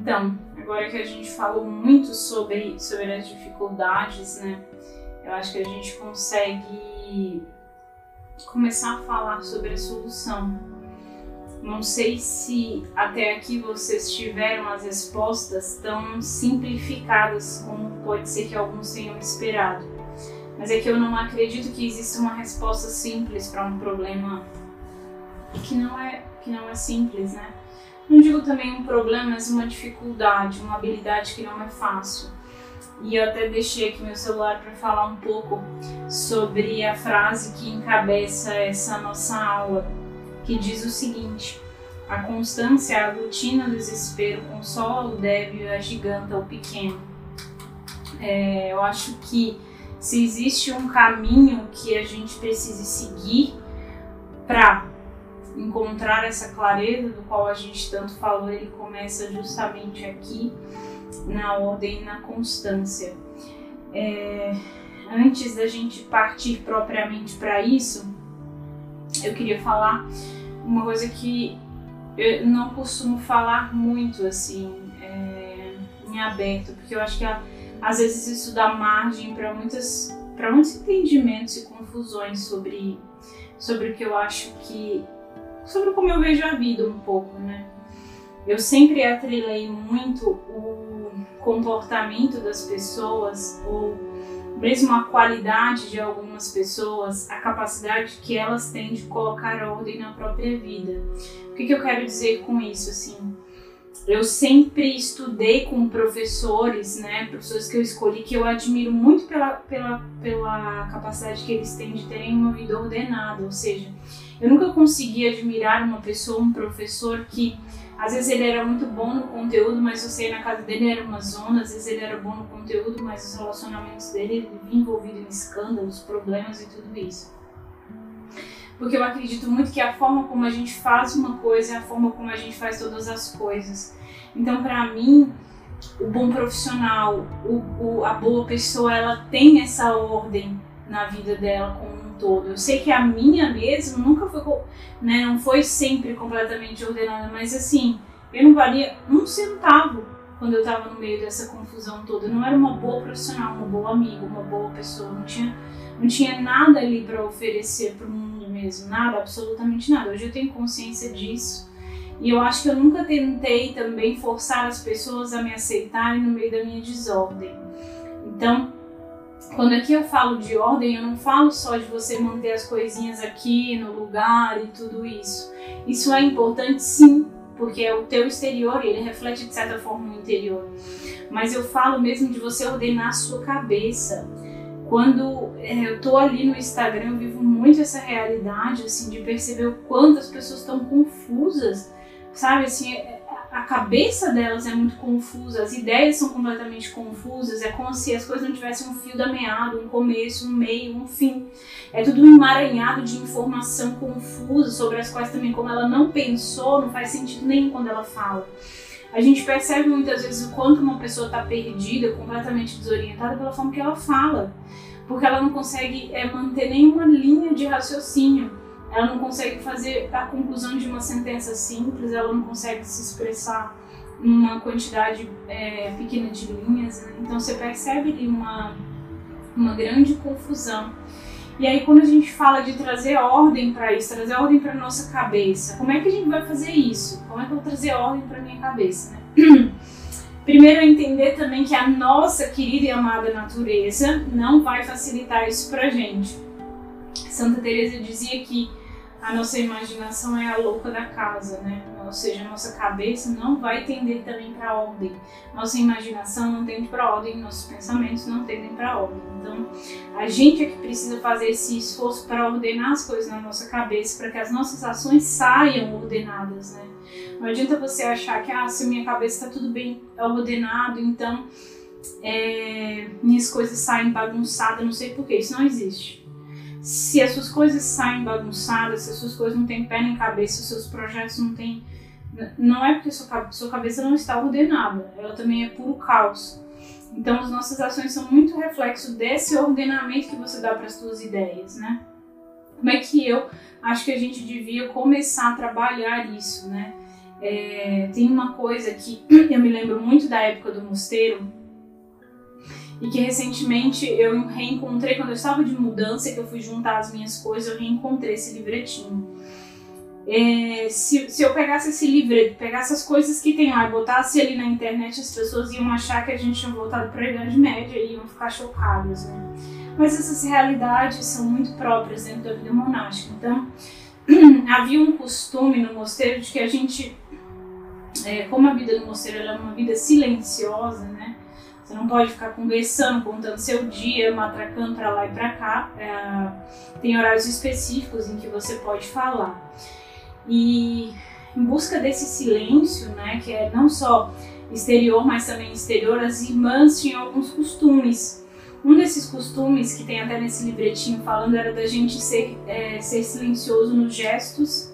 Então, agora que a gente falou muito sobre, sobre as dificuldades, né? Eu acho que a gente consegue começar a falar sobre a solução. Não sei se até aqui vocês tiveram as respostas tão simplificadas como pode ser que alguns tenham esperado. Mas é que eu não acredito que exista uma resposta simples para um problema que não é que não é simples, né? Não digo também um problema, mas uma dificuldade, uma habilidade que não é fácil. E eu até deixei aqui meu celular para falar um pouco sobre a frase que encabeça essa nossa aula, que diz o seguinte: A constância aglutina o desespero, consola o débil e agiganta o pequeno. É, eu acho que se existe um caminho que a gente precise seguir para encontrar essa clareza do qual a gente tanto falou, ele começa justamente aqui na ordem e na constância. É, antes da gente partir propriamente para isso, eu queria falar uma coisa que eu não costumo falar muito assim é, em aberto, porque eu acho que às vezes isso dá margem para muitas para muitos entendimentos e confusões sobre sobre o que eu acho que sobre como eu vejo a vida um pouco, né? Eu sempre atrelei muito o comportamento das pessoas ou mesmo a qualidade de algumas pessoas, a capacidade que elas têm de colocar ordem na própria vida. O que, que eu quero dizer com isso, assim? Eu sempre estudei com professores, né, professores que eu escolhi, que eu admiro muito pela, pela, pela capacidade que eles têm de terem uma vida ordenada, ou seja, eu nunca consegui admirar uma pessoa, um professor que às vezes ele era muito bom no conteúdo, mas você ia na casa dele era uma zona, às vezes ele era bom no conteúdo, mas os relacionamentos dele ele vivia envolvido em escândalos, problemas e tudo isso. Porque eu acredito muito que a forma como a gente faz uma coisa é a forma como a gente faz todas as coisas. Então, para mim, o bom profissional, o, o, a boa pessoa, ela tem essa ordem na vida dela todo. Eu sei que a minha mesmo nunca foi, né, não foi sempre completamente ordenada, mas assim, eu não valia um centavo quando eu estava no meio dessa confusão toda. Eu não era uma boa profissional, uma boa amiga, uma boa pessoa, não tinha, não tinha nada ali para oferecer para o mundo mesmo, nada, absolutamente nada. Hoje eu tenho consciência disso. E eu acho que eu nunca tentei também forçar as pessoas a me aceitarem no meio da minha desordem. Então, quando aqui eu falo de ordem, eu não falo só de você manter as coisinhas aqui no lugar e tudo isso. Isso é importante sim, porque é o teu exterior e ele reflete de certa forma o interior. Mas eu falo mesmo de você ordenar a sua cabeça. Quando é, eu tô ali no Instagram, eu vivo muito essa realidade, assim, de perceber o quanto as pessoas estão confusas, sabe? Assim, é, a cabeça delas é muito confusa, as ideias são completamente confusas, é como se as coisas não tivessem um fio da meada, um começo, um meio, um fim. É tudo um emaranhado de informação confusa sobre as quais também, como ela não pensou, não faz sentido nenhum quando ela fala. A gente percebe muitas vezes o quanto uma pessoa está perdida, completamente desorientada pela forma que ela fala, porque ela não consegue é, manter nenhuma linha de raciocínio ela não consegue fazer a conclusão de uma sentença simples, ela não consegue se expressar numa quantidade é, pequena de linhas. Né? Então você percebe ali uma, uma grande confusão. E aí quando a gente fala de trazer ordem para isso, trazer ordem para nossa cabeça, como é que a gente vai fazer isso? Como é que eu vou trazer ordem para minha cabeça? Né? Primeiro, entender também que a nossa querida e amada natureza não vai facilitar isso para gente. Santa Teresa dizia que a nossa imaginação é a louca da casa, né? Ou seja, a nossa cabeça não vai tender também para ordem. Nossa imaginação não tende para ordem, nossos pensamentos não tendem para ordem. Então, a gente é que precisa fazer esse esforço para ordenar as coisas na nossa cabeça, para que as nossas ações saiam ordenadas, né? Não adianta você achar que, ah, se minha cabeça está tudo bem ordenado, então é, minhas coisas saem bagunçadas, não sei porquê. Isso não existe se as suas coisas saem bagunçadas, se as suas coisas não têm pé nem cabeça, os seus projetos não têm. Não é porque sua, sua cabeça não está ordenada, ela também é puro caos. Então, as nossas ações são muito reflexo desse ordenamento que você dá para as suas ideias, né? Como é que eu acho que a gente devia começar a trabalhar isso, né? É, tem uma coisa que eu me lembro muito da época do mosteiro e que recentemente eu reencontrei quando eu estava de mudança, que eu fui juntar as minhas coisas, eu reencontrei esse livretinho. É, se, se eu pegasse esse livreto, pegasse as coisas que tem lá e botasse ali na internet, as pessoas iam achar que a gente tinha voltado para a Idade Média e iam ficar chocadas, né? Mas essas realidades são muito próprias dentro da vida monástica. Então, havia um costume no mosteiro de que a gente, é, como a vida no mosteiro é uma vida silenciosa, né? Você não pode ficar conversando, contando seu dia, matracando para lá e para cá. É, tem horários específicos em que você pode falar. E em busca desse silêncio, né, que é não só exterior, mas também exterior, as irmãs tinham alguns costumes. Um desses costumes, que tem até nesse livretinho falando, era da gente ser, é, ser silencioso nos gestos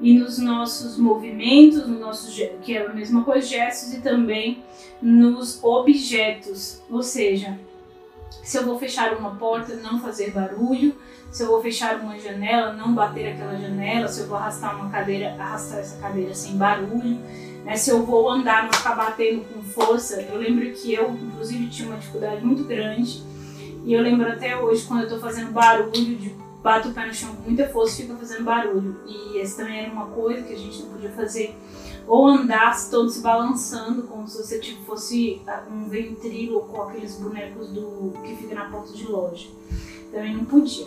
e nos nossos movimentos, no nosso, que é a mesma coisa, gestos, e também nos objetos. Ou seja, se eu vou fechar uma porta, não fazer barulho, se eu vou fechar uma janela, não bater aquela janela, se eu vou arrastar uma cadeira, arrastar essa cadeira sem barulho, né? se eu vou andar, não ficar batendo com força. Eu lembro que eu, inclusive, tinha uma dificuldade muito grande e eu lembro até hoje quando eu estou fazendo barulho, de bato o pé no chão com muita força e fica fazendo barulho. E essa também era uma coisa que a gente não podia fazer. Ou andar todo se balançando, como se você tipo, fosse ah, um ventríloco com aqueles bonecos do que fica na porta de loja. Também não podia.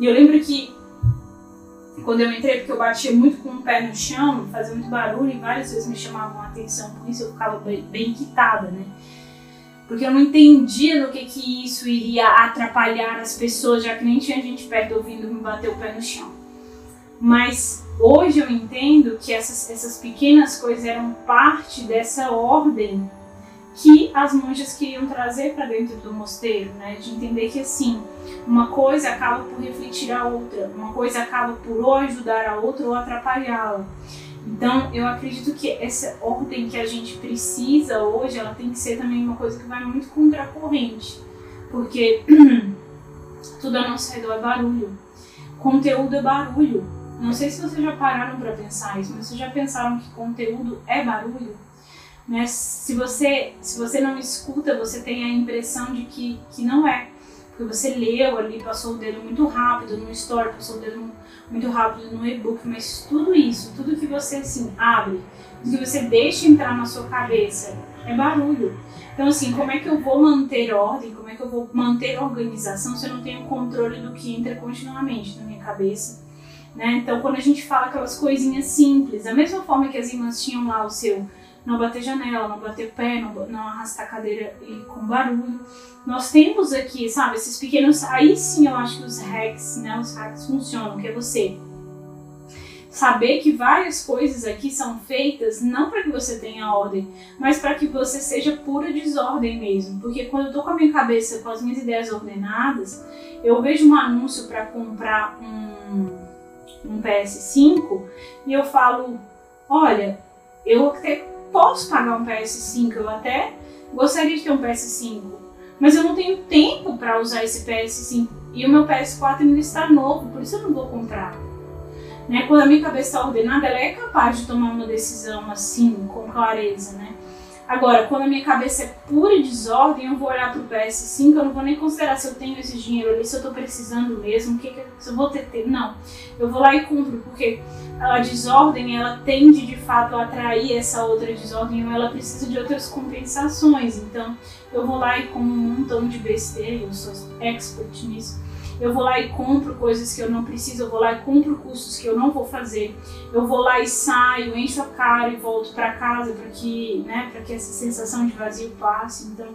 E eu lembro que quando eu entrei, porque eu batia muito com o pé no chão, fazia muito barulho e várias vezes me chamavam a atenção por isso, eu ficava bem, bem quitada, né? Porque eu não entendia no que, que isso iria atrapalhar as pessoas, já que nem tinha gente perto ouvindo me bater o pé no chão. Mas hoje eu entendo que essas, essas pequenas coisas eram parte dessa ordem que as monjas queriam trazer para dentro do mosteiro, né? De entender que assim, uma coisa acaba por refletir a outra, uma coisa acaba por ou ajudar a outra ou atrapalhá-la. Então, eu acredito que essa ordem que a gente precisa hoje, ela tem que ser também uma coisa que vai muito contra a corrente, porque tudo ao nosso redor é barulho, conteúdo é barulho. Não sei se vocês já pararam para pensar isso, mas vocês já pensaram que conteúdo é barulho? Né? Se, você, se você não escuta, você tem a impressão de que, que não é. Porque você leu ali, passou o dedo muito rápido no story, passou o dedo muito rápido no e-book, mas tudo isso, tudo que você assim abre, tudo que você deixa entrar na sua cabeça, é barulho. Então, assim, como é que eu vou manter ordem, como é que eu vou manter organização se eu não tenho controle do que entra continuamente na minha cabeça? Né? Então, quando a gente fala aquelas coisinhas simples, da mesma forma que as irmãs tinham lá o seu não bater janela, não bater pé, não, não arrastar cadeira com barulho. Nós temos aqui, sabe, esses pequenos. Aí sim eu acho que os hacks, né? Os hacks funcionam, que é você saber que várias coisas aqui são feitas não para que você tenha ordem, mas para que você seja pura desordem mesmo. Porque quando eu tô com a minha cabeça, com as minhas ideias ordenadas, eu vejo um anúncio para comprar um, um PS5 e eu falo: olha, eu até posso pagar um PS5, eu até gostaria de ter um PS5, mas eu não tenho tempo para usar esse PS5 e o meu PS4 ainda está novo, por isso eu não vou comprar. Né? Quando a minha cabeça está ordenada, ela é capaz de tomar uma decisão assim, com clareza, né? Agora, quando a minha cabeça é pura desordem, eu vou olhar para o PS5, eu não vou nem considerar se eu tenho esse dinheiro ali, se eu estou precisando mesmo, que, que se eu vou ter, ter. Não, eu vou lá e compro, porque a desordem ela tende de fato a atrair essa outra desordem ou ela precisa de outras compensações. Então, eu vou lá e como um montão de besteira, eu sou expert nisso eu vou lá e compro coisas que eu não preciso, eu vou lá e compro cursos que eu não vou fazer, eu vou lá e saio, encho a cara e volto para casa para que, né, para que essa sensação de vazio passe. Então,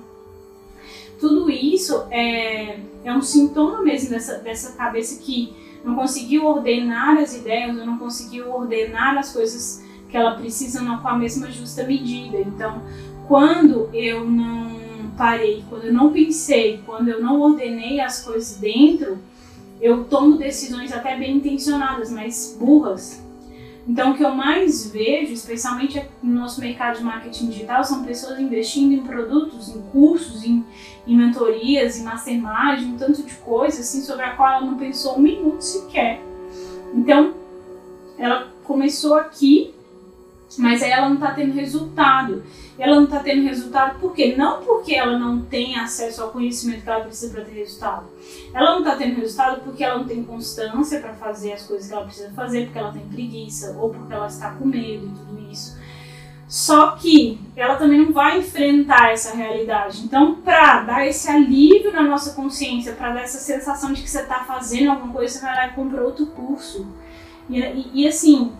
tudo isso é, é um sintoma mesmo dessa, dessa cabeça que não conseguiu ordenar as ideias, ou não conseguiu ordenar as coisas que ela precisa com a mesma justa medida. Então, quando eu não parei, quando eu não pensei, quando eu não ordenei as coisas dentro, eu tomo decisões até bem intencionadas, mas burras. Então, o que eu mais vejo, especialmente no nosso mercado de marketing digital, são pessoas investindo em produtos, em cursos, em, em mentorias, em mastermind, um tanto de coisa assim, sobre a qual ela não pensou um minuto sequer. Então, ela começou aqui mas aí ela não está tendo resultado. Ela não está tendo resultado por quê? Não porque ela não tem acesso ao conhecimento que ela precisa para ter resultado. Ela não está tendo resultado porque ela não tem constância para fazer as coisas que ela precisa fazer, porque ela tem preguiça ou porque ela está com medo e tudo isso. Só que ela também não vai enfrentar essa realidade. Então, para dar esse alívio na nossa consciência, para dar essa sensação de que você está fazendo alguma coisa, você vai lá e compra outro curso. E, e, e assim,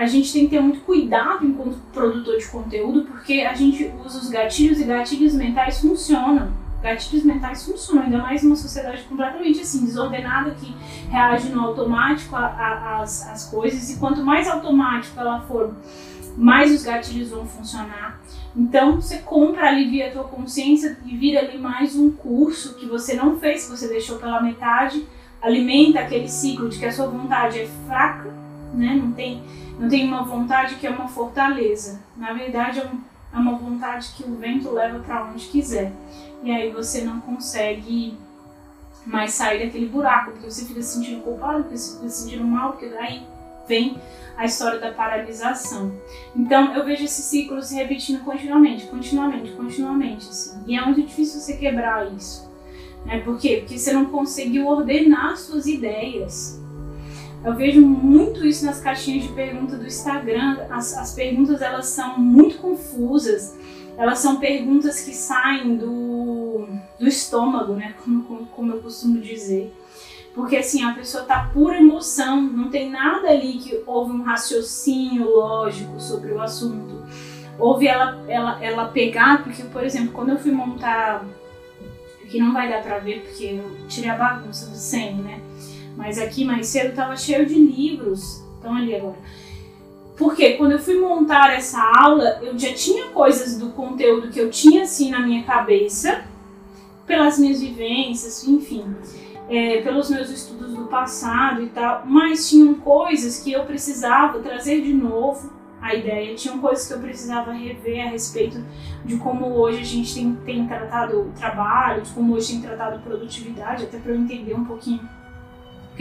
a gente tem que ter muito cuidado enquanto produtor de conteúdo, porque a gente usa os gatilhos e gatilhos mentais funcionam. Gatilhos mentais funcionam, ainda mais numa sociedade completamente assim, desordenada, que reage no automático às coisas, e quanto mais automático ela for mais os gatilhos vão funcionar. Então você compra, alivia a tua consciência e vira ali mais um curso que você não fez, que você deixou pela metade, alimenta aquele ciclo de que a sua vontade é fraca, né? Não tem, não tem uma vontade que é uma fortaleza. Na verdade é, é uma vontade que o vento leva para onde quiser. E aí você não consegue mais sair daquele buraco, porque você fica se sentindo culpado, porque você fica se sentindo mal, porque daí vem a história da paralisação. Então eu vejo esse ciclo se repetindo continuamente, continuamente, continuamente, assim. E é muito difícil você quebrar isso. Né? Por quê? Porque você não conseguiu ordenar suas ideias. Eu vejo muito isso nas caixinhas de pergunta do Instagram. As, as perguntas elas são muito confusas. Elas são perguntas que saem do, do estômago, né? Como, como, como eu costumo dizer. Porque assim, a pessoa tá pura emoção, não tem nada ali que houve um raciocínio lógico sobre o assunto. Houve ela, ela, ela pegar, porque, por exemplo, quando eu fui montar, que não vai dar pra ver porque eu tirei a bagunça do 100, né? Mas aqui mais cedo tava cheio de livros, estão ali agora. Porque quando eu fui montar essa aula, eu já tinha coisas do conteúdo que eu tinha assim na minha cabeça, pelas minhas vivências, enfim é, pelos meus estudos do passado e tal, mas tinham coisas que eu precisava trazer de novo a ideia, tinham coisas que eu precisava rever a respeito de como hoje a gente tem, tem tratado o trabalho, de como hoje tem tratado produtividade, até para eu entender um pouquinho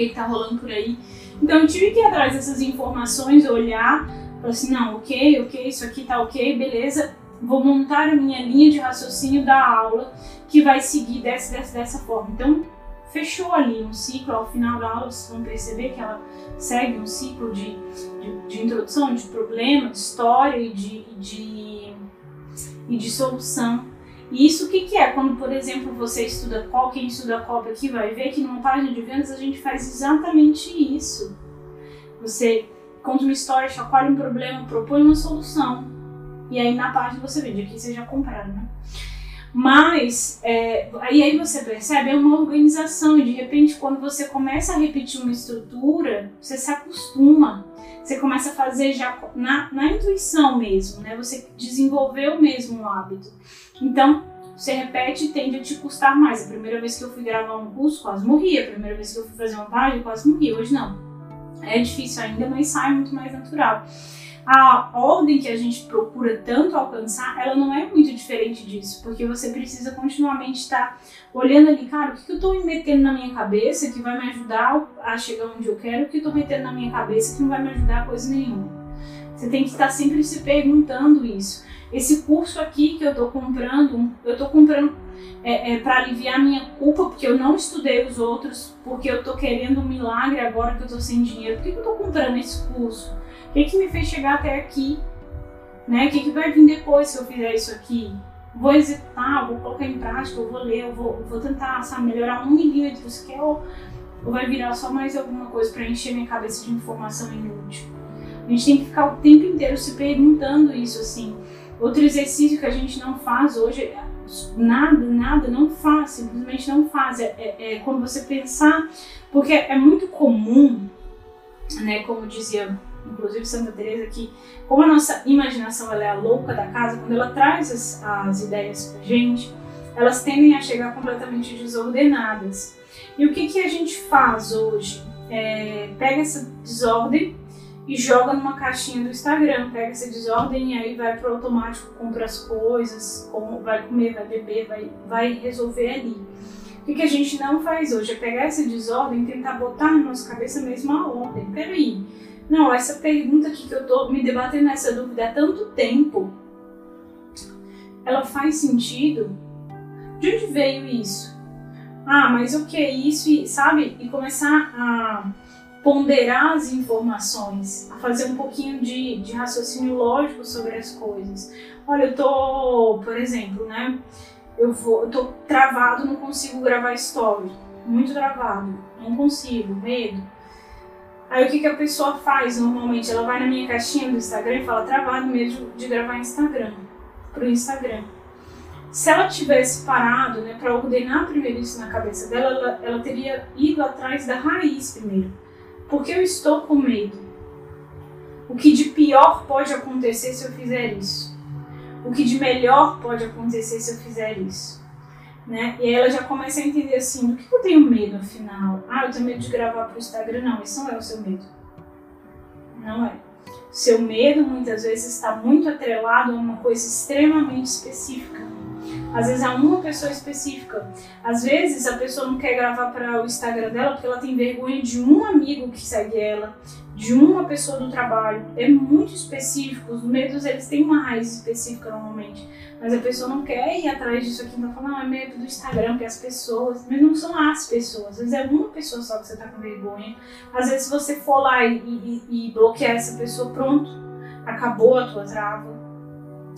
que está rolando por aí. Então eu tive que ir atrás dessas informações, olhar, falar assim, não, ok, ok, isso aqui tá ok, beleza, vou montar a minha linha de raciocínio da aula que vai seguir dessa, dessa, dessa forma. Então fechou ali um ciclo. Ao final da aula, vocês vão perceber que ela segue um ciclo de, de, de introdução, de problema, de história e de, de, e de solução. E isso o que, que é? Quando, por exemplo, você estuda COP, quem estuda COP aqui vai ver que numa página de vendas a gente faz exatamente isso. Você conta uma história, chacoalha um problema, propõe uma solução. E aí na página você vende, aqui vocês já compraram, né? Mas, é, aí, você percebe, é uma organização, e de repente, quando você começa a repetir uma estrutura, você se acostuma, você começa a fazer já na, na intuição mesmo, né? Você desenvolveu mesmo um hábito. Então, você repete e tende a te custar mais. A primeira vez que eu fui gravar um curso, quase morri. A primeira vez que eu fui fazer uma página, quase morri. Hoje não. É difícil ainda, mas sai muito mais natural a ordem que a gente procura tanto alcançar, ela não é muito diferente disso, porque você precisa continuamente estar olhando ali, cara, o que eu estou me metendo na minha cabeça que vai me ajudar a chegar onde eu quero, o que eu estou metendo na minha cabeça que não vai me ajudar a coisa nenhuma. Você tem que estar sempre se perguntando isso. Esse curso aqui que eu estou comprando, eu estou comprando é, é, para aliviar minha culpa, porque eu não estudei os outros, porque eu estou querendo um milagre agora que eu estou sem dinheiro. Por que, que eu estou comprando esse curso? O que, que me fez chegar até aqui? Né? O que, que vai vir depois se eu fizer isso aqui? Vou executar, vou colocar em prática, eu vou ler, eu vou, vou tentar sabe, melhorar um milímetro ou, ou vai virar só mais alguma coisa para encher minha cabeça de informação inútil? A gente tem que ficar o tempo inteiro se perguntando isso assim. Outro exercício que a gente não faz hoje, nada, nada, não faz, simplesmente não faz. É, é, é quando você pensar, porque é muito comum, né, como dizia inclusive Santa Teresa, que como a nossa imaginação ela é a louca da casa, quando ela traz as, as ideias pra gente, elas tendem a chegar completamente desordenadas. E o que, que a gente faz hoje? É, pega essa desordem e joga numa caixinha do Instagram, pega essa desordem e aí vai pro automático, compra as coisas, vai comer, vai beber, vai, vai resolver ali. O que, a gente não faz hoje? É pegar essa desordem e tentar botar na nossa cabeça mesmo a ordem. Peraí, Não, essa pergunta aqui que eu tô me debatendo nessa dúvida há tanto tempo, ela faz sentido? De onde veio isso? Ah, mas o que é isso? E, sabe? E começar a ponderar as informações, a fazer um pouquinho de, de raciocínio lógico sobre as coisas. Olha, eu tô, por exemplo, né? Eu, vou, eu tô travado, não consigo gravar story. Muito travado, não consigo, medo. Aí o que, que a pessoa faz normalmente? Ela vai na minha caixinha do Instagram e fala travado medo de gravar Instagram, pro Instagram. Se ela tivesse parado, né, para ordenar primeiro isso na cabeça dela, ela, ela teria ido atrás da raiz primeiro porque eu estou com medo. O que de pior pode acontecer se eu fizer isso? O que de melhor pode acontecer se eu fizer isso? Né? E aí ela já começa a entender assim, do que eu tenho medo afinal? Ah, eu tenho medo de gravar para o Instagram. Não, esse não é o seu medo. Não é. Seu medo muitas vezes está muito atrelado a uma coisa extremamente específica às vezes é uma pessoa específica. Às vezes a pessoa não quer gravar para o Instagram dela porque ela tem vergonha de um amigo que segue ela, de uma pessoa do trabalho. É muito específico. Os medos eles têm uma raiz específica normalmente. Mas a pessoa não quer ir atrás disso aqui, então fala, não, é medo do Instagram, que as pessoas, mas não são as pessoas, às vezes é uma pessoa só que você tá com vergonha. Às vezes se você for lá e, e, e bloquear essa pessoa, pronto, acabou a tua trava.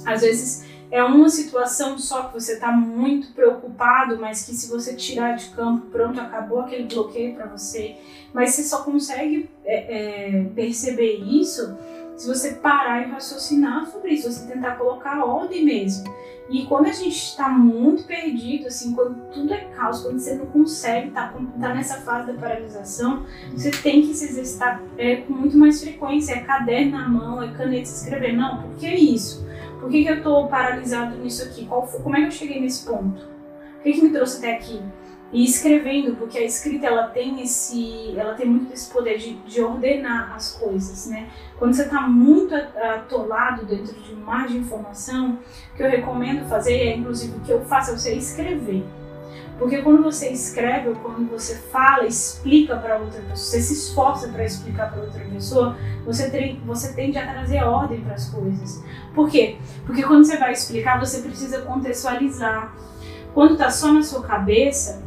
Às vezes é uma situação só que você está muito preocupado, mas que se você tirar de campo, pronto, acabou aquele bloqueio para você. Mas você só consegue é, é, perceber isso se você parar e raciocinar sobre isso, você tentar colocar ordem mesmo. E quando a gente está muito perdido, assim, quando tudo é caos, quando você não consegue, tá, tá nessa fase da paralisação, você tem que se exercitar é, com muito mais frequência. É caderno na mão, é caneta escrever. Não, por que isso? Por que, que eu estou paralisado nisso aqui? Qual, como é que eu cheguei nesse ponto? O que, que me trouxe até aqui? E escrevendo, porque a escrita ela tem esse, ela tem muito esse poder de, de ordenar as coisas, né? Quando você está muito atolado dentro de mar de informação, o que eu recomendo fazer, é inclusive o que eu faço, é você escrever. Porque quando você escreve ou quando você fala, explica para outra pessoa, você se esforça para explicar para outra pessoa, você, tem, você tende a trazer ordem para as coisas. Por quê? Porque quando você vai explicar, você precisa contextualizar. Quando está só na sua cabeça,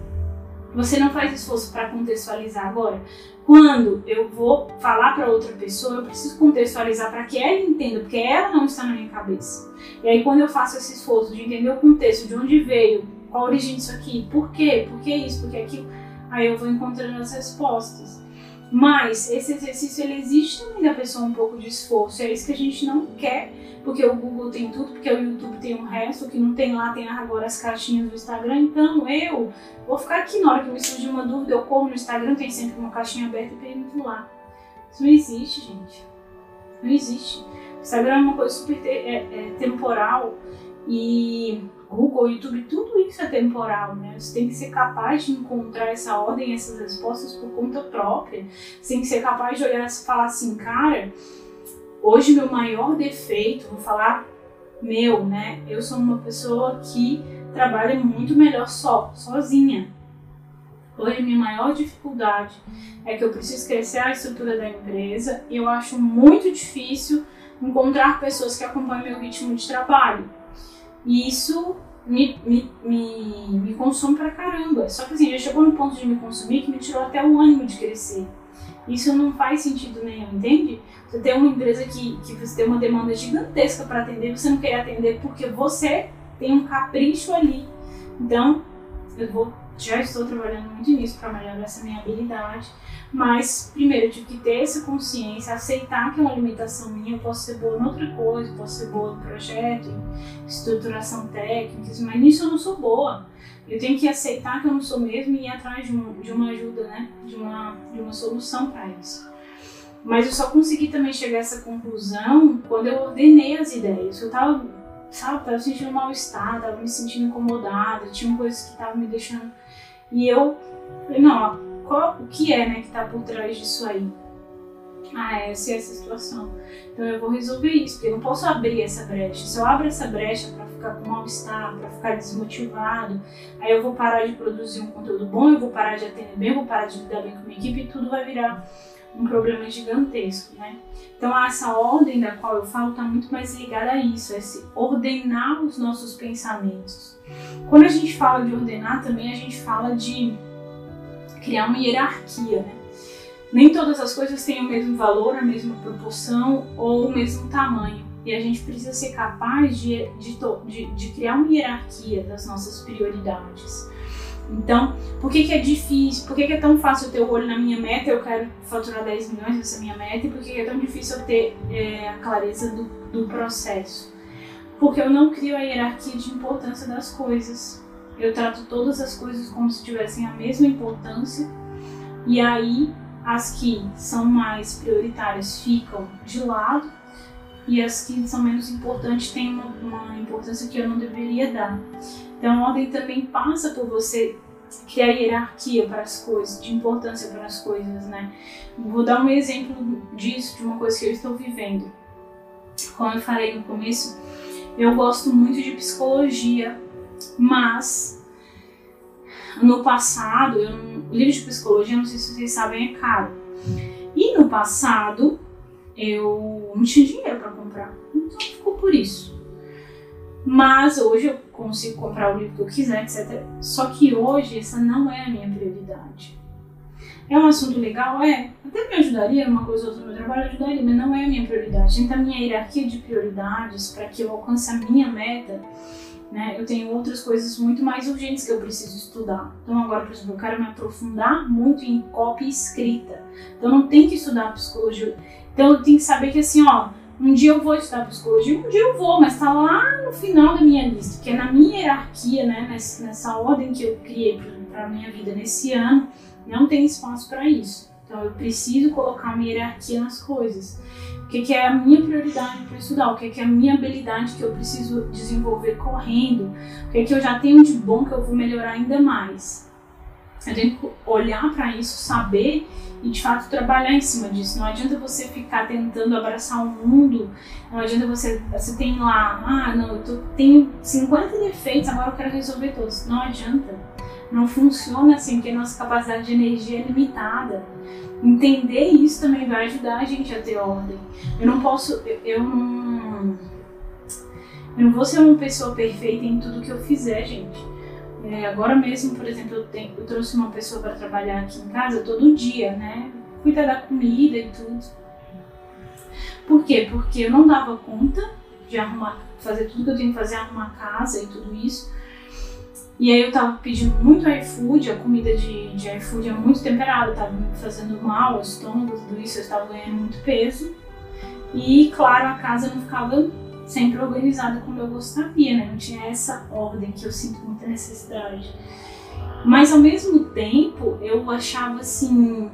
você não faz esforço para contextualizar agora. Quando eu vou falar para outra pessoa, eu preciso contextualizar para que ela entenda, porque ela não está na minha cabeça. E aí, quando eu faço esse esforço de entender o contexto, de onde veio, a origem disso aqui? Por quê? Por que isso? Por que aquilo? Aí eu vou encontrando as respostas. Mas esse exercício ele existe também da pessoa um pouco de esforço. É isso que a gente não quer, porque o Google tem tudo, porque o YouTube tem o resto, o que não tem lá tem agora as caixinhas do Instagram. Então eu vou ficar aqui na hora que me surgir uma dúvida, eu corro no Instagram, tem sempre uma caixinha aberta e pergunto lá. Isso não existe, gente. Não existe. O Instagram é uma coisa super te é, é, temporal e Google, YouTube, tudo isso é temporal, né? Você tem que ser capaz de encontrar essa ordem, essas respostas por conta própria. Você tem que ser capaz de olhar e falar assim, cara, hoje meu maior defeito, vou falar meu, né? Eu sou uma pessoa que trabalha muito melhor só, sozinha. Hoje minha maior dificuldade é que eu preciso crescer a estrutura da empresa e eu acho muito difícil encontrar pessoas que acompanhem meu ritmo de trabalho. E isso me, me, me, me consome pra caramba. Só que assim, já chegou no ponto de me consumir que me tirou até o ânimo de crescer. Isso não faz sentido nenhum, entende? Você tem uma empresa que, que você tem uma demanda gigantesca para atender, você não quer atender porque você tem um capricho ali. Então, eu vou já estou trabalhando muito nisso para melhorar essa minha habilidade. Mas, primeiro, eu tive que ter essa consciência, aceitar que é uma limitação minha, eu posso ser boa em outra coisa, posso ser boa no projeto, em estruturação técnica, mas nisso eu não sou boa. Eu tenho que aceitar que eu não sou mesmo e ir atrás de, um, de uma ajuda, né? de, uma, de uma solução para isso. Mas eu só consegui também chegar a essa conclusão quando eu ordenei as ideias. Eu estava sabe, tava sentindo mal-estar, tava me sentindo incomodada, tinha coisas que estavam me deixando. E eu falei, não, qual, o que é, né, que tá por trás disso aí? Ah, é essa é essa situação. Então eu vou resolver isso, porque eu não posso abrir essa brecha. Se eu abro essa brecha para ficar com mal-estar, para ficar desmotivado, aí eu vou parar de produzir um conteúdo bom, eu vou parar de atender bem, eu vou parar de lidar bem com a minha equipe e tudo vai virar um problema gigantesco, né? Então essa ordem da qual eu falo está muito mais ligada a isso, a esse ordenar os nossos pensamentos. Quando a gente fala de ordenar, também a gente fala de criar uma hierarquia, né? Nem todas as coisas têm o mesmo valor, a mesma proporção ou o mesmo tamanho. E a gente precisa ser capaz de, de, de, de criar uma hierarquia das nossas prioridades. Então, por que, que é difícil? Por que, que é tão fácil eu ter o olho na minha meta? Eu quero faturar 10 milhões, essa é a minha meta. E por que, que é tão difícil eu ter é, a clareza do, do processo? Porque eu não crio a hierarquia de importância das coisas. Eu trato todas as coisas como se tivessem a mesma importância. E aí, as que são mais prioritárias ficam de lado e as que são menos importantes têm uma, uma importância que eu não deveria dar. Então, a ordem também passa por você criar hierarquia para as coisas, de importância para as coisas, né? Vou dar um exemplo disso, de uma coisa que eu estou vivendo. Como eu falei no começo, eu gosto muito de psicologia, mas no passado, eu, o livro de psicologia, não sei se vocês sabem, é caro. E no passado, eu não tinha dinheiro para comprar, então ficou por isso. Mas hoje eu consigo comprar o livro que eu quiser, etc. Só que hoje essa não é a minha prioridade. É um assunto legal? É. Até me ajudaria, uma coisa ou outra no meu trabalho ajudaria, mas não é a minha prioridade. Então, a minha hierarquia de prioridades, para que eu alcance a minha meta, né, eu tenho outras coisas muito mais urgentes que eu preciso estudar. Então, agora, por exemplo, eu quero me aprofundar muito em cópia escrita. Então, não tem que estudar psicologia. Então, eu tenho que saber que, assim, ó, um dia eu vou estudar psicologia, um dia eu vou, mas está lá no final da minha lista, que é na minha hierarquia, né, nessa, nessa ordem que eu criei para minha vida nesse ano, não tem espaço para isso. Então eu preciso colocar uma hierarquia nas coisas. O que, que é a minha prioridade para estudar? O que, que é a minha habilidade que eu preciso desenvolver correndo? O que, que eu já tenho de bom que eu vou melhorar ainda mais? Eu tenho que olhar para isso, saber e de fato trabalhar em cima disso. Não adianta você ficar tentando abraçar o mundo, não adianta você. Você tem lá, ah, não, eu tô, tenho 50 defeitos, agora eu quero resolver todos. Não adianta. Não funciona assim, porque a nossa capacidade de energia é limitada. Entender isso também vai ajudar a gente a ter ordem. Eu não posso. Eu, eu não. Eu não vou ser uma pessoa perfeita em tudo que eu fizer, gente. É, agora mesmo, por exemplo, eu, tenho, eu trouxe uma pessoa para trabalhar aqui em casa todo dia, né? Cuidar da comida e tudo. Por quê? Porque eu não dava conta de arrumar, fazer tudo que eu tenho que fazer, arrumar casa e tudo isso. E aí eu tava pedindo muito iFood, a comida de, de iFood é muito temperada, tava me fazendo mal ao estômago, tudo isso, eu estava ganhando muito peso. E claro, a casa não ficava sempre organizada como eu gostaria, né? Não tinha essa ordem que eu sinto muita necessidade. Mas ao mesmo tempo, eu achava assim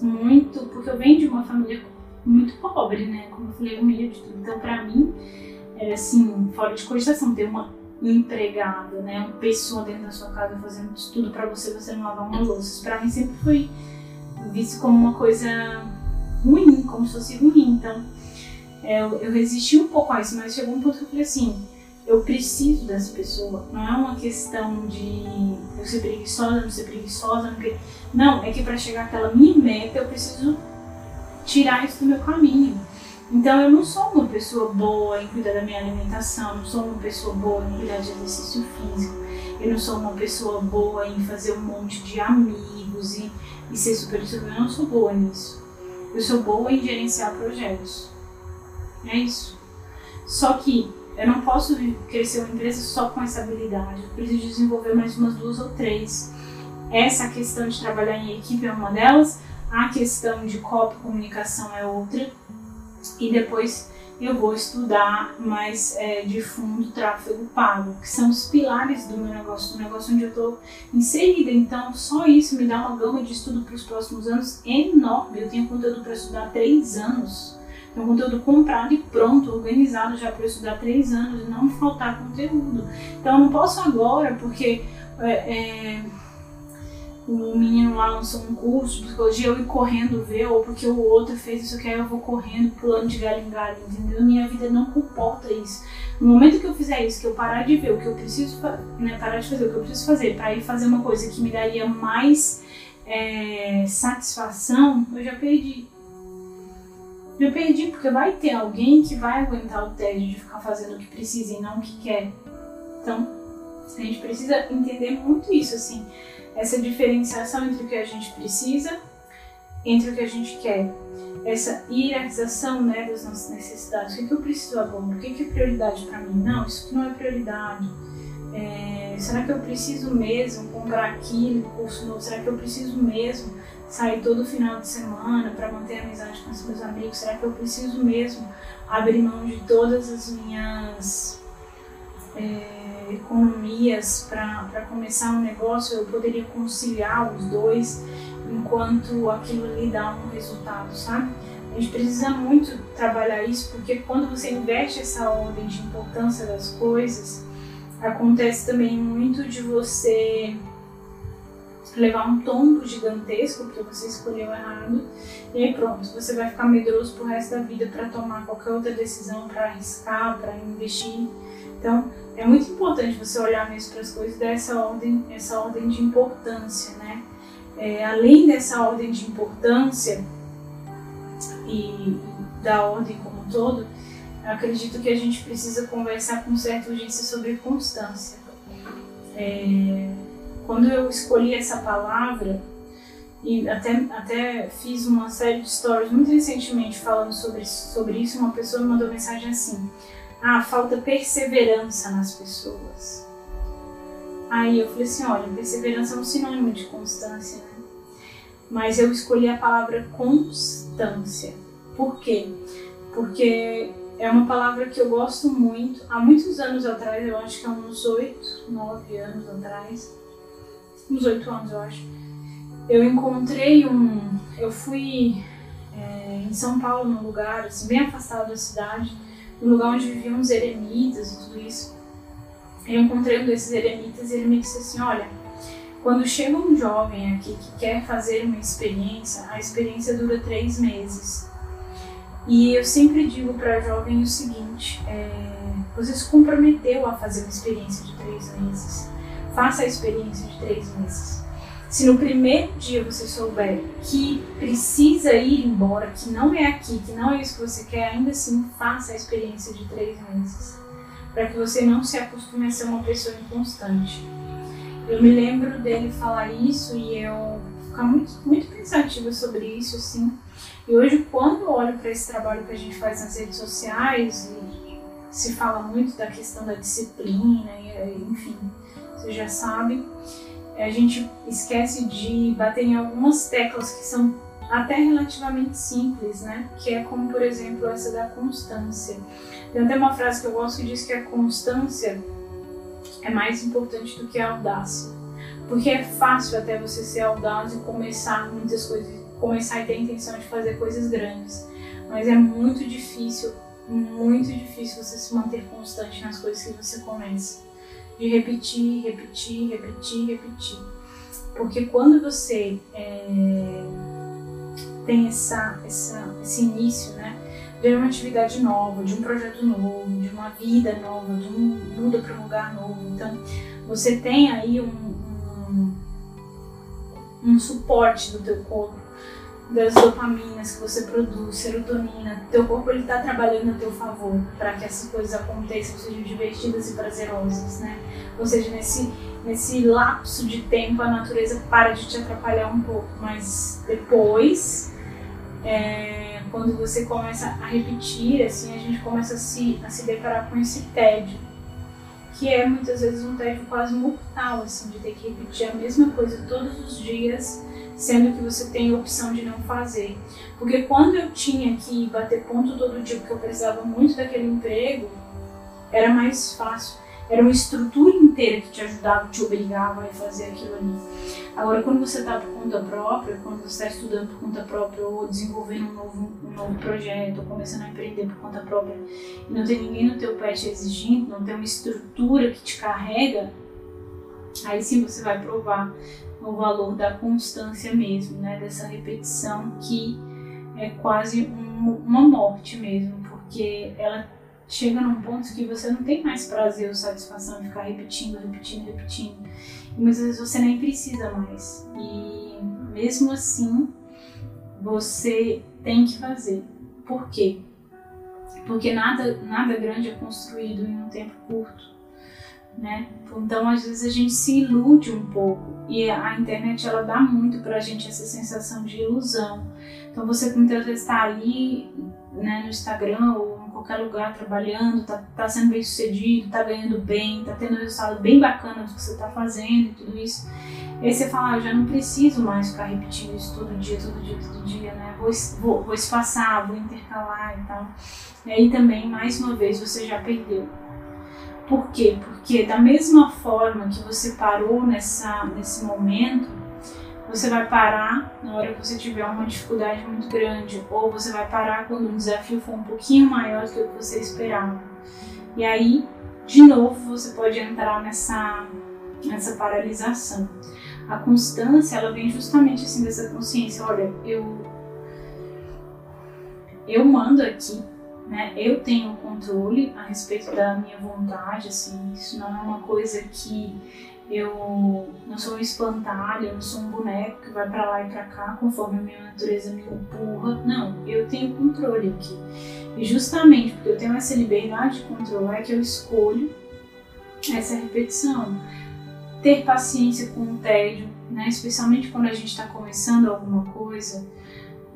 muito, porque eu venho de uma família muito pobre, né? Como eu falei, humilde, tudo. Então, para mim, era assim, fora de cogitação ter uma empregada, né? Uma pessoa dentro da sua casa fazendo tudo para você, você não lavar uma louça. Isso pra mim sempre foi visto como uma coisa ruim, como se fosse ruim. Então, eu, eu resisti um pouco a isso, mas chegou um ponto que eu falei assim, eu preciso dessa pessoa. Não é uma questão de eu ser preguiçosa, não ser preguiçosa, não, não é que para chegar àquela minha meta eu preciso tirar isso do meu caminho. Então eu não sou uma pessoa boa em cuidar da minha alimentação, não sou uma pessoa boa em cuidar de exercício físico, eu não sou uma pessoa boa em fazer um monte de amigos e, e ser super eu não sou boa nisso. Eu sou boa em gerenciar projetos. É isso. Só que eu não posso crescer uma empresa só com essa habilidade. Eu preciso desenvolver mais umas duas ou três. Essa questão de trabalhar em equipe é uma delas. A questão de copy comunicação é outra. E depois eu vou estudar mais é, de fundo tráfego pago, que são os pilares do meu negócio, do negócio onde eu estou inserida. Então, só isso me dá uma gama de estudo para os próximos anos enorme. Eu tenho conteúdo para estudar três anos. Um conteúdo comprado e pronto, organizado já para estudar três anos e não faltar conteúdo. Então eu não posso agora, porque é, é, o menino lá lançou um curso de psicologia, eu ir correndo ver, ou porque o outro fez isso que aí eu vou correndo, pulando de galho em galho, entendeu? Minha vida não comporta isso. No momento que eu fizer isso, que eu parar de ver o que eu preciso, né, parar de fazer o que eu preciso fazer, para ir fazer uma coisa que me daria mais é, satisfação, eu já perdi. Eu perdi porque vai ter alguém que vai aguentar o tédio de ficar fazendo o que precisa e não o que quer. Então, a gente precisa entender muito isso, assim, essa diferenciação entre o que a gente precisa, entre o que a gente quer. Essa hierarquização né, das nossas necessidades. O que, é que eu preciso agora? O que, é que é prioridade para mim? Não, isso não é prioridade. É, será que eu preciso mesmo comprar aquilo, curso novo? Será que eu preciso mesmo sair todo final de semana para manter amizade com os meus amigos? Será que eu preciso mesmo abrir mão de todas as minhas é, economias para começar um negócio? Eu poderia conciliar os dois enquanto aquilo lhe dá um resultado, sabe? A gente precisa muito trabalhar isso porque quando você investe essa ordem de importância das coisas, acontece também muito de você levar um tombo gigantesco porque você escolheu errado e aí pronto, você vai ficar medroso pro resto da vida para tomar qualquer outra decisão, para arriscar, para investir. Então, é muito importante você olhar mesmo para as coisas dessa ordem, essa ordem de importância, né? É, além dessa ordem de importância e da ordem como um todo, acredito que a gente precisa conversar com certa urgência sobre constância. É, quando eu escolhi essa palavra, e até, até fiz uma série de stories muito recentemente falando sobre, sobre isso, uma pessoa me mandou mensagem assim: Ah, falta perseverança nas pessoas. Aí eu falei assim: olha, perseverança é um sinônimo de constância, né? Mas eu escolhi a palavra constância. Por quê? Porque é uma palavra que eu gosto muito. Há muitos anos atrás, eu acho que há uns oito, nove anos atrás, uns oito anos eu acho, eu encontrei um. Eu fui é, em São Paulo, num lugar assim, bem afastado da cidade, um lugar onde viviam os eremitas e tudo isso. Eu encontrei um desses eremitas e ele me disse assim: Olha, quando chega um jovem aqui que quer fazer uma experiência, a experiência dura três meses. E eu sempre digo para jovem o seguinte: é, você se comprometeu a fazer uma experiência de três meses. Faça a experiência de três meses. Se no primeiro dia você souber que precisa ir embora, que não é aqui, que não é isso que você quer, ainda assim faça a experiência de três meses. Para que você não se acostume a ser uma pessoa inconstante. Eu me lembro dele falar isso e eu ficar muito, muito pensativa sobre isso, assim. E hoje, quando eu olho para esse trabalho que a gente faz nas redes sociais, e se fala muito da questão da disciplina, e, enfim, você já sabe, a gente esquece de bater em algumas teclas que são até relativamente simples, né? Que é como, por exemplo, essa da constância. Tem até uma frase que eu gosto que diz que a constância é mais importante do que a audácia. Porque é fácil até você ser audaz e começar muitas coisas começar a ter a intenção de fazer coisas grandes. Mas é muito difícil, muito difícil você se manter constante nas coisas que você começa. De repetir, repetir, repetir, repetir. Porque quando você é, tem essa, essa, esse início, né? De uma atividade nova, de um projeto novo, de uma vida nova, de um muda para um lugar novo. Então, você tem aí um, um, um suporte do teu corpo das dopaminas que você produz, serotonina, teu corpo ele está trabalhando a teu favor para que essas coisas aconteçam, sejam divertidas e prazerosas, né? Ou seja, nesse nesse lapso de tempo a natureza para de te atrapalhar um pouco, mas depois é, quando você começa a repetir, assim, a gente começa a se, a se deparar com esse tédio, que é muitas vezes um tédio quase mortal, assim, de ter que repetir a mesma coisa todos os dias sendo que você tem a opção de não fazer. Porque quando eu tinha que bater ponto todo dia, porque eu precisava muito daquele emprego, era mais fácil. Era uma estrutura inteira que te ajudava, te obrigava a fazer aquilo ali. Agora, quando você está por conta própria, quando você está estudando por conta própria, ou desenvolvendo um novo, um novo projeto, ou começando a empreender por conta própria, e não tem ninguém no teu pé te exigindo, não tem uma estrutura que te carrega, aí sim você vai provar o valor da constância mesmo, né? Dessa repetição que é quase um, uma morte mesmo, porque ela chega num ponto que você não tem mais prazer ou satisfação de ficar repetindo, repetindo, repetindo. E muitas vezes você nem precisa mais. E Mesmo assim, você tem que fazer. Por quê? Porque nada, nada grande é construído em um tempo curto. Né? Então, às vezes a gente se ilude um pouco e a internet ela dá muito pra gente essa sensação de ilusão. Então, você muitas vezes está ali né, no Instagram ou em qualquer lugar trabalhando, tá, tá sendo bem sucedido, tá ganhando bem, tá tendo um resultado bem bacana do que você tá fazendo e tudo isso. E aí você fala, ah, já não preciso mais ficar repetindo isso todo dia, todo dia, todo dia, né? Vou, vou, vou espaçar, vou intercalar e tal. E aí também, mais uma vez, você já perdeu. Por quê? Porque da mesma forma que você parou nessa, nesse momento, você vai parar na hora que você tiver uma dificuldade muito grande, ou você vai parar quando um desafio for um pouquinho maior do que o que você esperava. E aí, de novo, você pode entrar nessa, nessa paralisação. A constância, ela vem justamente assim dessa consciência, olha, eu eu mando aqui, né? Eu tenho controle a respeito da minha vontade, assim, isso não é uma coisa que eu não sou um espantalho, eu não sou um boneco que vai para lá e para cá conforme a minha natureza me empurra. Não, eu tenho controle aqui. E justamente porque eu tenho essa liberdade de controle é que eu escolho essa repetição. Ter paciência com o tédio, né? especialmente quando a gente está começando alguma coisa,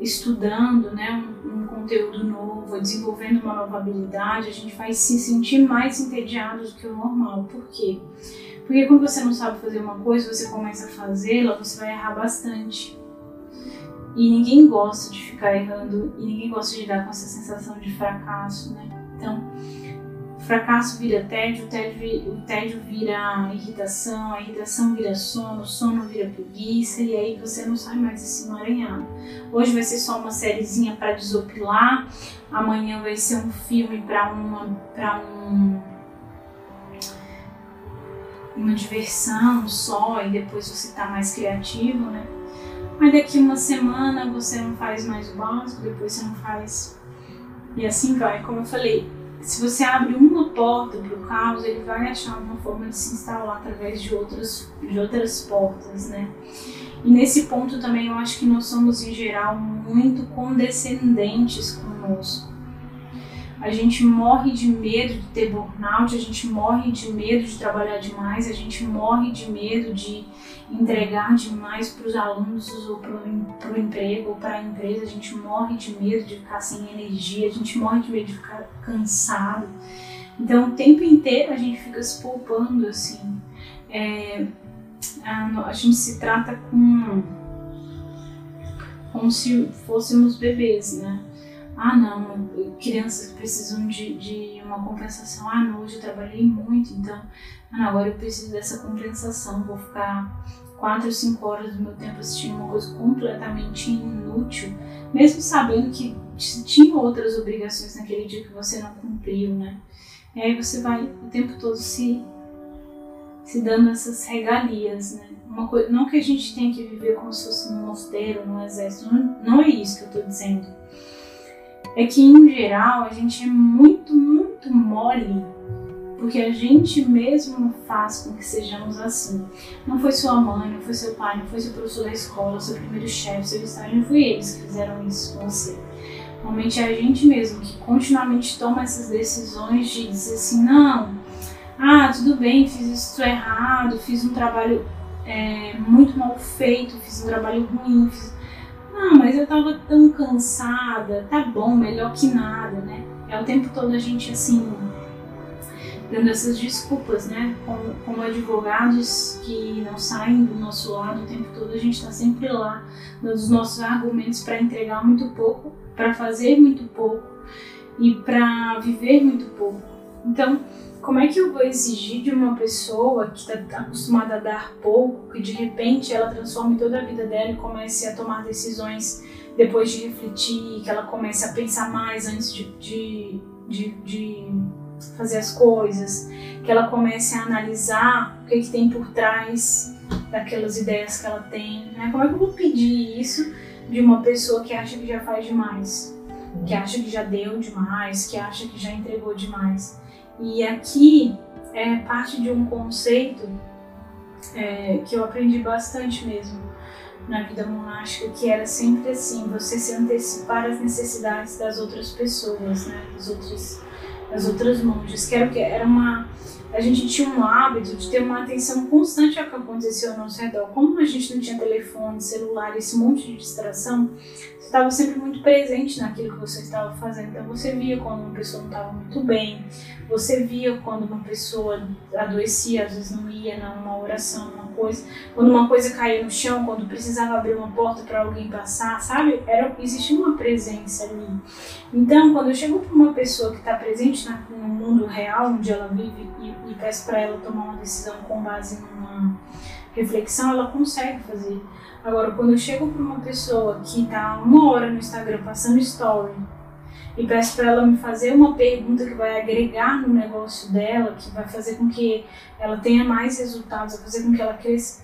estudando né, um, um, conteúdo novo, desenvolvendo uma nova habilidade, a gente vai se sentir mais entediado do que o normal. Por quê? Porque quando você não sabe fazer uma coisa, você começa a fazê-la, você vai errar bastante. E ninguém gosta de ficar errando, e ninguém gosta de lidar com essa sensação de fracasso, né? Então, fracasso vira tédio, o tédio, vira irritação, a irritação vira sono, o sono vira preguiça e aí você não sai mais desse emaranhado. Hoje vai ser só uma sériezinha para desopilar, amanhã vai ser um filme para uma para um uma diversão só e depois você tá mais criativo, né? Mas daqui uma semana você não faz mais o básico, depois você não faz e assim vai. Como eu falei, se você abre uma porta para o caos, ele vai achar uma forma de se instalar através de outras, de outras portas, né? E nesse ponto também eu acho que nós somos, em geral, muito condescendentes conosco. A gente morre de medo de ter burnout, a gente morre de medo de trabalhar demais, a gente morre de medo de entregar demais para os alunos ou para o emprego ou para a empresa, a gente morre de medo de ficar sem energia, a gente morre de medo de ficar cansado. Então, o tempo inteiro a gente fica se poupando assim. É, a, a, gente se trata com como se fôssemos bebês, né? Ah, não, crianças precisam de, de uma compensação. Ah, não, hoje eu trabalhei muito, então ah, não, agora eu preciso dessa compensação. Vou ficar 4 ou 5 horas do meu tempo assistindo uma coisa completamente inútil, mesmo sabendo que tinha outras obrigações naquele dia que você não cumpriu, né? E aí você vai o tempo todo se, se dando essas regalias, né? Uma coisa, não que a gente tenha que viver como se fosse num mosteiro, num exército, não, não é isso que eu estou dizendo. É que, em geral, a gente é muito, muito mole porque a gente mesmo faz com que sejamos assim. Não foi sua mãe, não foi seu pai, não foi seu professor da escola, seu primeiro chefe, seu estágio, não foi eles que fizeram isso com você. Normalmente é a gente mesmo que continuamente toma essas decisões de dizer assim, não, ah, tudo bem, fiz isso errado, fiz um trabalho é, muito mal feito, fiz um trabalho ruim, fiz... Não, mas eu tava tão cansada, tá bom, melhor que nada, né? É o tempo todo a gente assim, dando essas desculpas, né? Como, como, advogados que não saem do nosso lado o tempo todo, a gente está sempre lá, dando os nossos argumentos para entregar muito pouco, para fazer muito pouco e para viver muito pouco. Então, como é que eu vou exigir de uma pessoa que está acostumada a dar pouco, que de repente ela transforme toda a vida dela e comece a tomar decisões depois de refletir, que ela comece a pensar mais antes de, de, de, de fazer as coisas, que ela comece a analisar o que, é que tem por trás daquelas ideias que ela tem. Né? Como é que eu vou pedir isso de uma pessoa que acha que já faz demais, que acha que já deu demais, que acha que já entregou demais? E aqui é parte de um conceito é, que eu aprendi bastante mesmo na vida monástica que era sempre assim, você se antecipar às necessidades das outras pessoas, né, das outras, das outras monjas, que era que era uma a gente tinha um hábito de ter uma atenção constante ao que acontecia ao nosso redor. Como a gente não tinha telefone, celular, esse monte de distração, você estava sempre muito presente naquilo que você estava fazendo. Então você via quando uma pessoa não estava muito bem, você via quando uma pessoa adoecia, às vezes não ia numa oração, numa coisa, quando uma coisa caía no chão, quando precisava abrir uma porta para alguém passar, sabe? Era, existia uma presença ali. Então, quando eu chego para uma pessoa que está presente na, no mundo real, onde ela vive, e, e peço para ela tomar uma decisão com base numa reflexão, ela consegue fazer. Agora, quando eu chego para uma pessoa que está uma hora no Instagram passando story e peço para ela me fazer uma pergunta que vai agregar no negócio dela, que vai fazer com que ela tenha mais resultados, vai fazer com que ela cresça,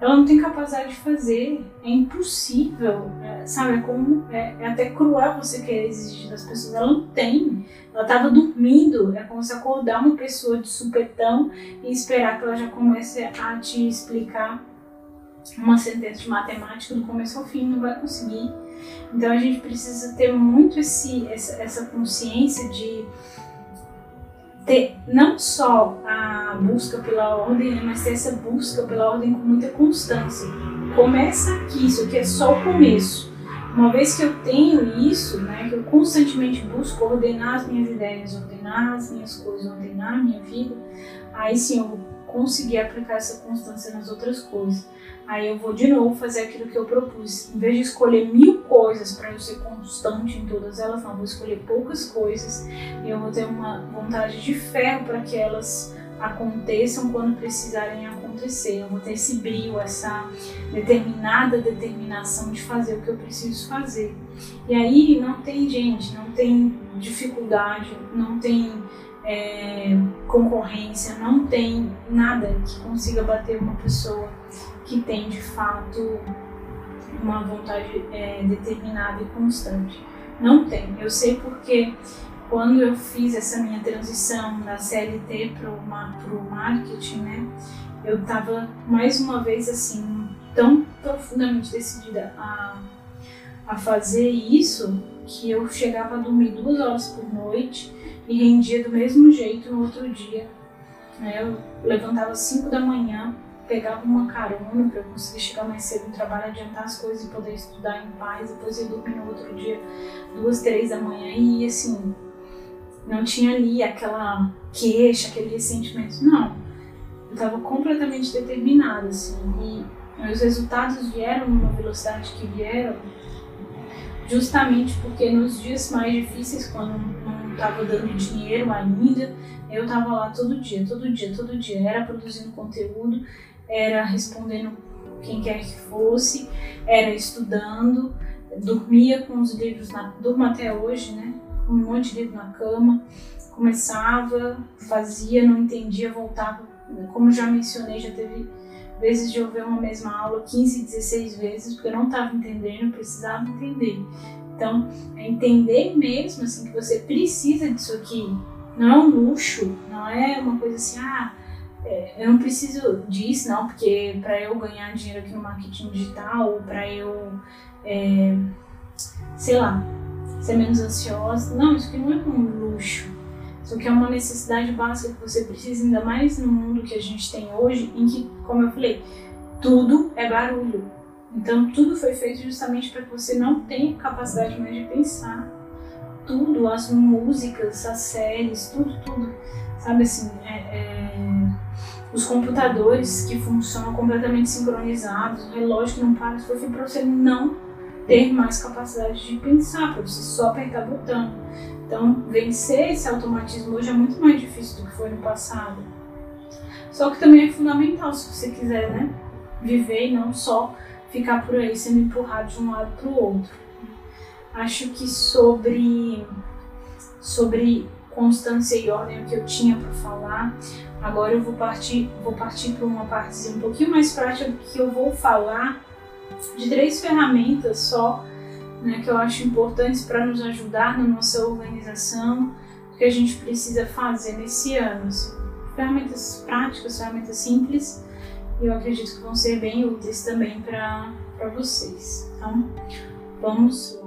ela não tem capacidade de fazer. É impossível, é, sabe? É, como, é, é, até cruel você querer exigir das pessoas. Ela não tem. Ela estava dormindo. É como se acordar uma pessoa de supetão e esperar que ela já comece a te explicar uma sentença de matemática do começo ao fim. Não vai conseguir. Então a gente precisa ter muito esse, essa, essa consciência de ter não só a busca pela ordem, né, mas ter essa busca pela ordem com muita constância. Começa aqui, isso aqui é só o começo. Uma vez que eu tenho isso, né, que eu constantemente busco ordenar as minhas ideias, ordenar as minhas coisas, ordenar a minha vida, aí sim eu vou conseguir aplicar essa constância nas outras coisas. Aí eu vou de novo fazer aquilo que eu propus. Em vez de escolher mil coisas para eu ser constante em todas elas, não, vou escolher poucas coisas e eu vou ter uma vontade de ferro para que elas aconteçam quando precisarem acontecer. Eu vou ter esse brilho, essa determinada determinação de fazer o que eu preciso fazer. E aí não tem gente, não tem dificuldade, não tem é, concorrência, não tem nada que consiga bater uma pessoa que tem de fato uma vontade é, determinada e constante. Não tem. Eu sei porque quando eu fiz essa minha transição da CLT para o marketing, né, eu estava mais uma vez assim tão profundamente decidida a, a fazer isso que eu chegava a dormir duas horas por noite e rendia do mesmo jeito no outro dia. Eu levantava às 5 da manhã, pegava uma carona para eu conseguir chegar mais cedo no trabalho, adiantar as coisas e poder estudar em paz, depois ia dormir no outro dia, duas, três da manhã e assim, não tinha ali aquela queixa, aquele ressentimento, não. Eu estava completamente determinada, assim, e meus resultados vieram numa velocidade que vieram justamente porque nos dias mais difíceis, quando não estava dando dinheiro ainda, eu estava lá todo dia, todo dia, todo dia. Era produzindo conteúdo, era respondendo quem quer que fosse, era estudando, dormia com os livros, na, até hoje, né? Um monte de livro na cama, começava, fazia, não entendia, voltava. Como já mencionei, já teve vezes de eu ver uma mesma aula 15, 16 vezes, porque eu não estava entendendo, precisava entender. Então, é entender mesmo assim que você precisa disso aqui. Não é um luxo, não é uma coisa assim, ah, eu não preciso disso, não, porque para eu ganhar dinheiro aqui no marketing digital, para eu, é, sei lá, ser menos ansiosa. Não, isso aqui não é um luxo. Isso aqui é uma necessidade básica que você precisa, ainda mais no mundo que a gente tem hoje, em que, como eu falei, tudo é barulho. Então, tudo foi feito justamente para que você não tenha capacidade mais de pensar. Tudo, as músicas, as séries, tudo, tudo. Sabe assim, é, é os computadores que funcionam completamente sincronizados, o relógio que não para, foi feito para você não ter mais capacidade de pensar, para você só apertar botão. Então, vencer esse automatismo hoje é muito mais difícil do que foi no passado. Só que também é fundamental se você quiser, né? Viver e não só ficar por aí sendo empurrado de um lado para o outro. Acho que sobre sobre constância e ordem o que eu tinha para falar. Agora eu vou partir, vou partir para uma parte um pouquinho mais prática que eu vou falar de três ferramentas só, né, que eu acho importantes para nos ajudar na nossa organização, que a gente precisa fazer nesse ano. Assim. Ferramentas práticas, ferramentas simples, e eu acredito que vão ser bem úteis também para para vocês. Então, vamos